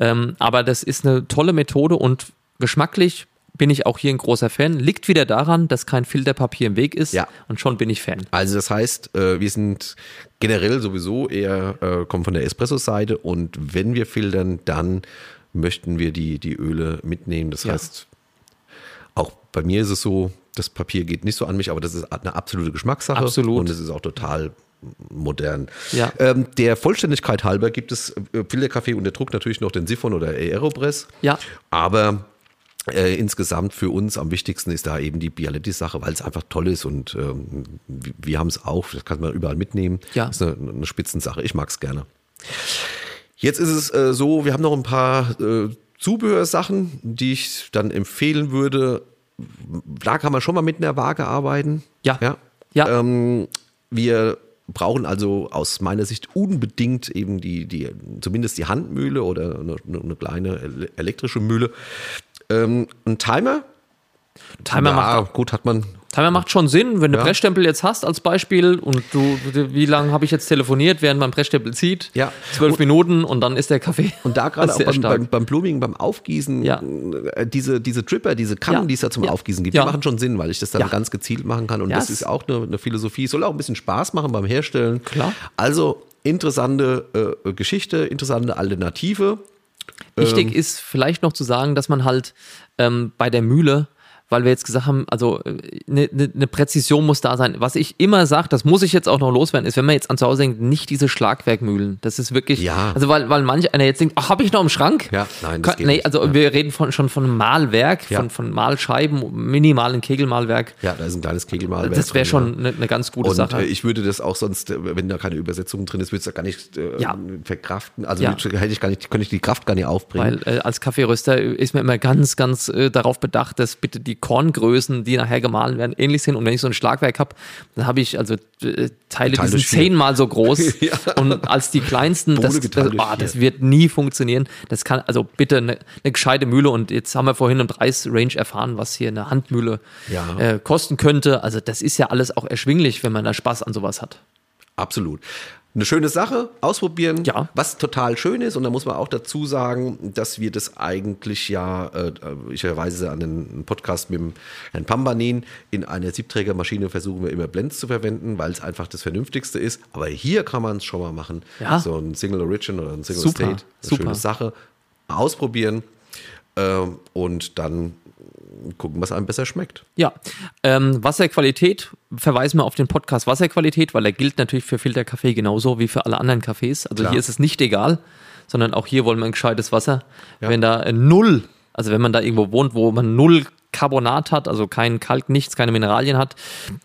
Speaker 2: Ähm, aber das ist eine tolle Methode und geschmacklich bin ich auch hier ein großer Fan. Liegt wieder daran, dass kein Filterpapier im Weg ist
Speaker 1: Ja.
Speaker 2: und schon bin ich Fan.
Speaker 1: Also das heißt, äh, wir sind generell sowieso eher, äh, kommen von der Espresso-Seite und wenn wir filtern, dann möchten wir die, die Öle mitnehmen. Das
Speaker 2: Ja.
Speaker 1: heißt, auch bei mir ist es so, das Papier geht nicht so an mich, aber das ist eine absolute Geschmackssache.
Speaker 2: Absolut.
Speaker 1: Und es ist auch total modern.
Speaker 2: Ja.
Speaker 1: Ähm, der Vollständigkeit halber gibt es äh, Filterkaffee unter Druck natürlich noch den Siphon oder Aeropress.
Speaker 2: Ja.
Speaker 1: Aber äh, insgesamt für uns am wichtigsten ist da eben die Bialetti-Sache, weil es einfach toll ist und ähm, wir, haben es auch, das kann man überall mitnehmen.
Speaker 2: Ja.
Speaker 1: ist eine, eine Spitzensache. Ich mag es gerne. Jetzt ist es äh, so, wir haben noch ein paar äh, Zubehörsachen, die ich dann empfehlen würde. Da kann man schon mal mit einer Waage arbeiten.
Speaker 2: Ja.
Speaker 1: Ja.
Speaker 2: Ja.
Speaker 1: Ähm, wir brauchen also aus meiner Sicht unbedingt eben die, die zumindest die Handmühle oder eine, eine kleine ele- elektrische Mühle. Ähm, ein Timer.
Speaker 2: Timer
Speaker 1: ja,
Speaker 2: macht
Speaker 1: gut, hat man.
Speaker 2: Timer macht schon Sinn, wenn du
Speaker 1: Ja.
Speaker 2: Pressstempel jetzt hast als Beispiel und du, wie lange habe ich jetzt telefoniert, während man Pressstempel zieht?
Speaker 1: Ja.
Speaker 2: Zwölf Minuten und dann ist der Kaffee.
Speaker 1: Und da gerade auch beim, beim, beim Blooming, beim Aufgießen,
Speaker 2: Ja.
Speaker 1: äh, diese, diese Tripper, diese Kannen,
Speaker 2: Ja.
Speaker 1: die es da zum
Speaker 2: Ja.
Speaker 1: Aufgießen gibt,
Speaker 2: Ja.
Speaker 1: die machen schon Sinn, weil ich das dann
Speaker 2: Ja.
Speaker 1: ganz gezielt machen kann. Und das ist auch eine, eine Philosophie. Soll auch ein bisschen Spaß machen beim Herstellen.
Speaker 2: Klar.
Speaker 1: Also interessante äh, Geschichte, interessante Alternative.
Speaker 2: Wichtig ist vielleicht noch zu sagen, dass man halt ähm, bei der Mühle weil wir jetzt gesagt haben, also eine, eine, eine Präzision muss da sein. Was ich immer sage, das muss ich jetzt auch noch loswerden, ist, wenn man jetzt an zu Hause denkt, nicht diese Schlagwerkmühlen. Das ist wirklich,
Speaker 1: Ja.
Speaker 2: also weil, weil manch einer jetzt denkt, ach, habe ich noch im Schrank?
Speaker 1: Ja, nein, das
Speaker 2: Kann,
Speaker 1: geht
Speaker 2: nee, also
Speaker 1: Ja.
Speaker 2: wir reden von, schon von Mahlwerk,
Speaker 1: Ja.
Speaker 2: von, von Mahlscheiben, minimalen Kegelmahlwerk.
Speaker 1: Ja, da ist ein kleines Kegelmalwerk.
Speaker 2: Das wäre schon eine, eine ganz gute
Speaker 1: Und
Speaker 2: Sache.
Speaker 1: äh, ich würde das auch sonst, äh, wenn da keine Übersetzung drin ist, würde ich das gar nicht äh,
Speaker 2: Ja.
Speaker 1: verkraften. Also
Speaker 2: Ja.
Speaker 1: hätte ich gar nicht, könnte ich die Kraft gar nicht aufbringen.
Speaker 2: Weil äh, als Kaffeeröster ist man immer ganz, ganz äh, darauf bedacht, dass bitte die Korngrößen, die nachher gemahlen werden, ähnlich sind. Und wenn ich so ein Schlagwerk habe, dann habe ich also äh, Teile, die
Speaker 1: Teil
Speaker 2: sind zehnmal so groß.
Speaker 1: Ja.
Speaker 2: Und als die kleinsten, das, das, ah, das wird nie funktionieren. Das kann, also bitte eine, eine gescheite Mühle. Und jetzt haben wir vorhin im Preisrange erfahren, was hier eine Handmühle
Speaker 1: Ja.
Speaker 2: äh, kosten könnte. Also das ist ja alles auch erschwinglich, wenn man da Spaß an sowas hat.
Speaker 1: Absolut. Eine schöne Sache, ausprobieren.
Speaker 2: Ja.
Speaker 1: Was total schön ist, und da muss man auch dazu sagen, dass wir das eigentlich ja, äh, ich verweise an den Podcast mit dem Herrn Pambanin, in einer Siebträgermaschine versuchen wir immer Blends zu verwenden, weil es einfach das Vernünftigste ist. Aber hier kann man es schon mal machen.
Speaker 2: Ja.
Speaker 1: So ein Single Origin oder ein Single
Speaker 2: Super,
Speaker 1: State. Eine
Speaker 2: super.
Speaker 1: schöne Sache. Ausprobieren ähm, und dann gucken, was einem besser schmeckt.
Speaker 2: Ja, ähm, Wasserqualität, verweisen wir auf den Podcast Wasserqualität, weil er gilt natürlich für Filterkaffee genauso wie für alle anderen Kaffees. Also
Speaker 1: Klar.
Speaker 2: hier ist es nicht egal, sondern auch hier wollen wir ein gescheites Wasser.
Speaker 1: Ja.
Speaker 2: Wenn da äh, null, also wenn man da irgendwo wohnt, wo man null Carbonat hat, also kein Kalk, nichts, keine Mineralien hat,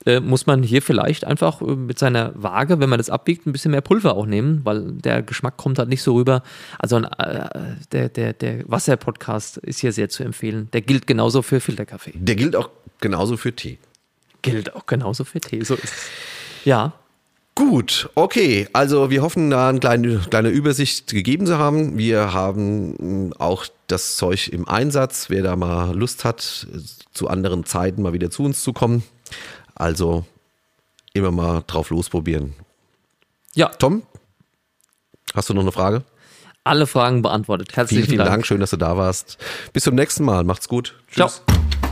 Speaker 2: äh, muss man hier vielleicht einfach äh, mit seiner Waage, wenn man das abwiegt, ein bisschen mehr Pulver auch nehmen, weil der Geschmack kommt halt nicht so rüber. Also äh, der, der, der Wasser-Podcast ist hier sehr zu empfehlen. Der gilt genauso für Filterkaffee.
Speaker 1: Der gilt auch genauso für Tee.
Speaker 2: Gilt auch genauso für Tee, so ist es. Ja,
Speaker 1: Gut, okay. Also wir hoffen, da eine kleine, kleine Übersicht gegeben zu haben. Wir haben mh, auch das Zeug im Einsatz. Wer da mal Lust hat, zu anderen Zeiten mal wieder zu uns zu kommen. Also immer mal drauf losprobieren.
Speaker 2: ja,
Speaker 1: Tom, hast du noch eine Frage?
Speaker 2: alle Fragen beantwortet. Herzlichen
Speaker 1: Vielen, vielen
Speaker 2: Dank.
Speaker 1: Dank. Schön, dass du da warst. Bis zum nächsten Mal. Macht's gut.
Speaker 2: Ciao.
Speaker 1: Tschüss.